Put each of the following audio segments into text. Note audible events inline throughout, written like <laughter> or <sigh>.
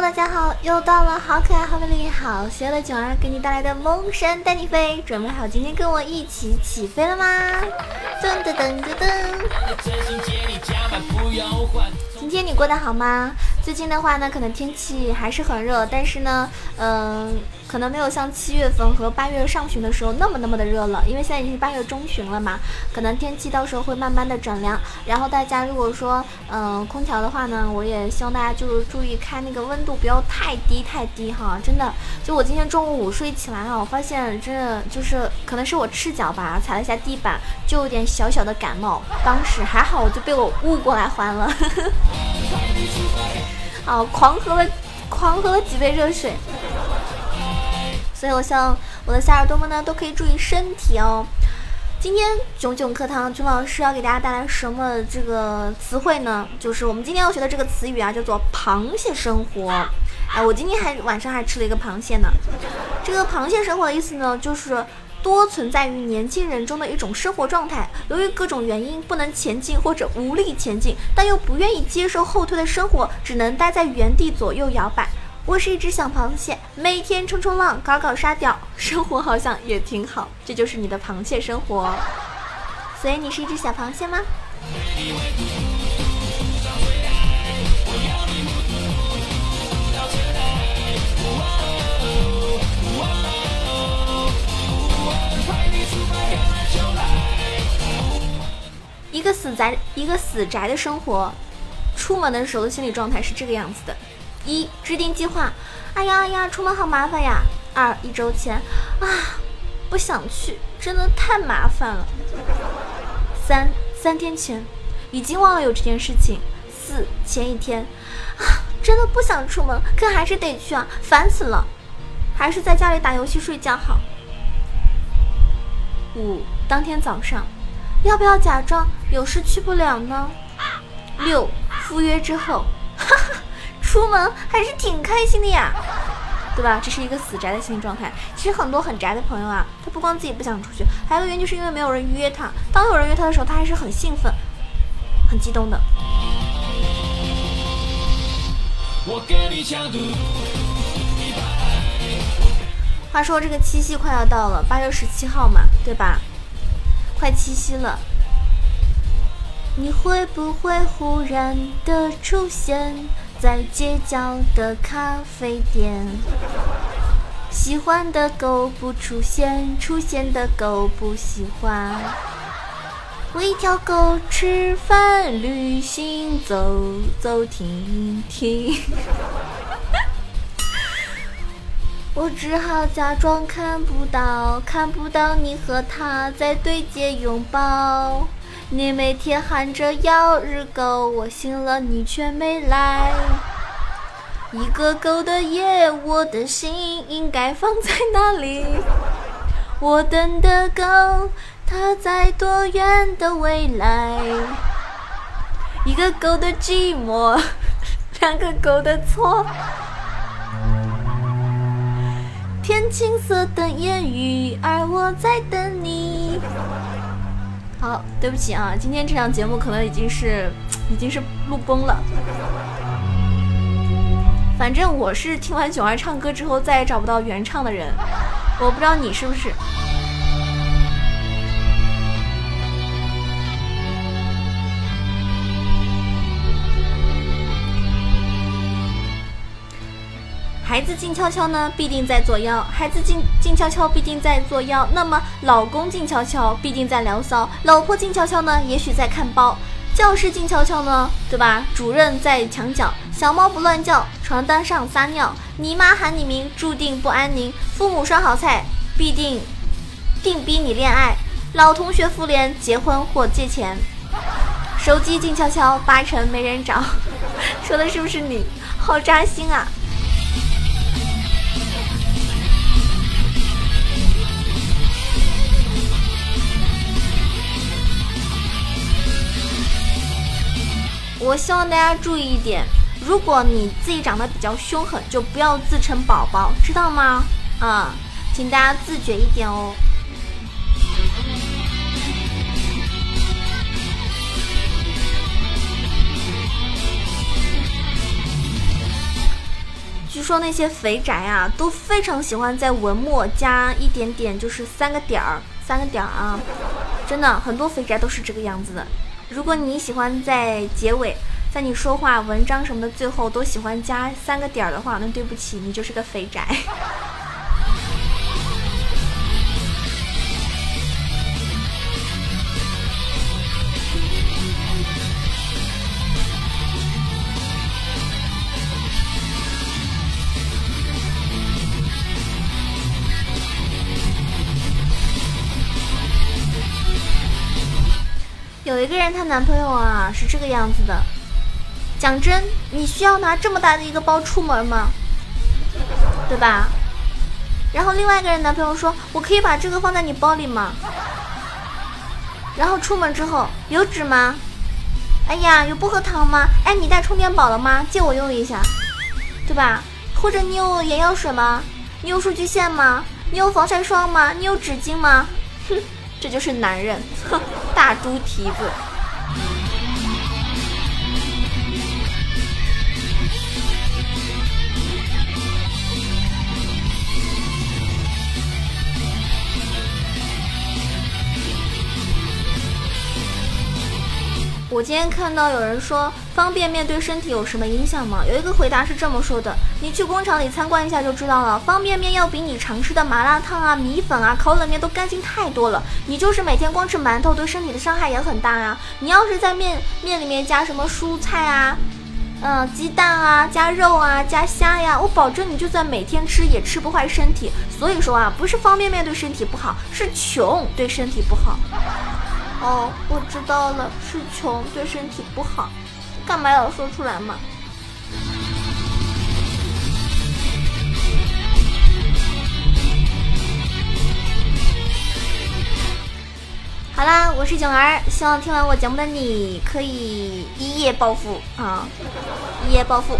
大家好，又到了好可爱、好美丽、好邪恶的囧儿给你带来的梦神带你飞，准备好今天跟我一起起飞了吗？噔噔噔噔噔！今天你过得好吗？最近的话呢，可能天气还是很热，但是呢，嗯，可能没有像七月份和八月上旬的时候那么那么的热了，因为现在已经是八月中旬了嘛，可能天气到时候会慢慢的转凉。然后大家如果说，嗯，空调的话呢，我也希望大家就是注意开那个温度不要太低太低哈，真的。就我今天中午午睡起来啊，我发现真的就是可能是我赤脚吧，踩了一下地板，就有点小小的感冒。当时还好，我就被我悟过来还了。啊，狂喝了，狂喝了几杯热水，所以我希望我的小耳朵们呢都可以注意身体哦。今天囧囧课堂，囧老师要给大家带来什么这个词汇呢？就是我们今天要学的这个词语啊，叫做螃蟹生活。哎，我今天还晚上还吃了一个螃蟹呢。这个螃蟹生活的意思呢，就是。多存在于年轻人中的一种生活状态，由于各种原因不能前进或者无力前进，但又不愿意接受后退的生活，只能待在原地左右摇摆。我是一只小螃蟹，每天冲冲浪，搞搞沙雕，生活好像也挺好。这就是你的螃蟹生活。所以你是一只小螃蟹吗？一个死宅，一个死宅的生活，出门的时候的心理状态是这个样子的：一、制定计划，哎呀哎呀，出门好麻烦呀；二、一周前，啊，不想去，真的太麻烦了；三、三天前，已经忘了有这件事情；四、前一天，啊，真的不想出门，可还是得去啊，烦死了，还是在家里打游戏睡觉好；五、当天早上。要不要假装有事去不了呢？六赴约之后，哈哈，出门还是挺开心的呀，对吧？这是一个死宅的心理状态。其实很多很宅的朋友啊，他不光自己不想出去，还有一个原因就是因为没有人约他。当有人约他的时候，他还是很兴奋、很激动的。话说这个七夕快要到了，八月十七号嘛，对吧？快七夕了，你会不会忽然的出现在街角的咖啡店？喜欢的狗不出现，出现的狗不喜欢。喂条狗吃饭，旅行走走停停。<laughs> 我只好假装看不到，看不到你和他在对街拥抱。你每天喊着要日狗，我醒了你却没来。一个狗的夜，我的心应该放在哪里？我等的狗，它在多远的未来？一个狗的寂寞，两个狗的错。天青色等烟雨，而我在等你。好，对不起啊，今天这档节目可能已经是 <tsk> 已经是录崩了。反正我是听完囧儿唱歌之后再也找不到原唱的人，我不知道你是不是。孩子静悄悄呢，必定在作妖；孩子静静悄悄，必定在作妖。那么，老公静悄悄，必定在聊骚；老婆静悄悄呢，也许在看包；教室静悄悄呢，对吧？主任在墙角；小猫不乱叫，床单上撒尿；你妈喊你名，注定不安宁；父母烧好菜，必定定逼你恋爱；老同学复联，结婚或借钱；<laughs> 手机静悄悄，八成没人找。<laughs> 说的是不是你？好扎心啊！我希望大家注意一点，如果你自己长得比较凶狠，就不要自称宝宝，知道吗？啊，请大家自觉一点哦。据说那些肥宅啊，都非常喜欢在文末加一点点，就是三个点儿，三个点儿啊，真的很多肥宅都是这个样子的。如果你喜欢在结尾，在你说话、文章什么的最后都喜欢加三个点儿的话，那对不起，你就是个肥宅。个人，她男朋友啊是这个样子的。讲真，你需要拿这么大的一个包出门吗？对吧？然后另外一个人男朋友说：“我可以把这个放在你包里吗？”然后出门之后有纸吗？哎呀，有薄荷糖吗？哎，你带充电宝了吗？借我用一下，对吧？或者你有眼药水吗？你有数据线吗？你有防晒霜吗？你有纸巾吗？哼。这就是男人，哼，大猪蹄子。我今天看到有人说方便面对身体有什么影响吗？有一个回答是这么说的：你去工厂里参观一下就知道了。方便面要比你常吃的麻辣烫啊、米粉啊、烤冷面都干净太多了。你就是每天光吃馒头，对身体的伤害也很大呀。你要是在面面里面加什么蔬菜啊、嗯鸡蛋啊、加肉啊、加虾呀，我保证你就算每天吃也吃不坏身体。所以说啊，不是方便面对身体不好，是穷对身体不好。哦，我知道了，是穷对身体不好，干嘛要说出来嘛？好啦，我是囧儿，希望听完我节目的你可以一夜暴富啊，一夜暴富，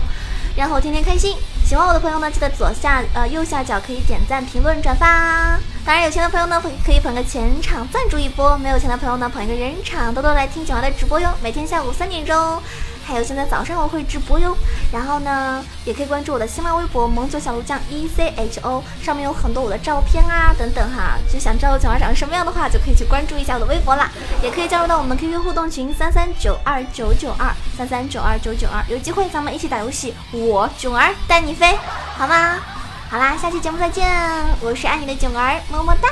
然后天天开心。喜欢我的朋友呢，记得左下呃右下角可以点赞、评论、转发。当然，有钱的朋友呢，可以捧个钱场赞助一波；没有钱的朋友呢，捧一个人场，多多来听九儿的直播哟。每天下午三点钟，还有现在早上我会直播哟。然后呢，也可以关注我的新浪微博“萌九小鹿酱 E C H O”，上面有很多我的照片啊等等哈。就想知道我九儿长什么样的话，就可以去关注一下我的微博啦。也可以加入到我们 QQ 互动群三三九二九九二三三九二九九二，有机会咱们一起打游戏，我囧儿带你飞，好吗？好啦，下期节目再见，我是爱你的囧儿，么么哒。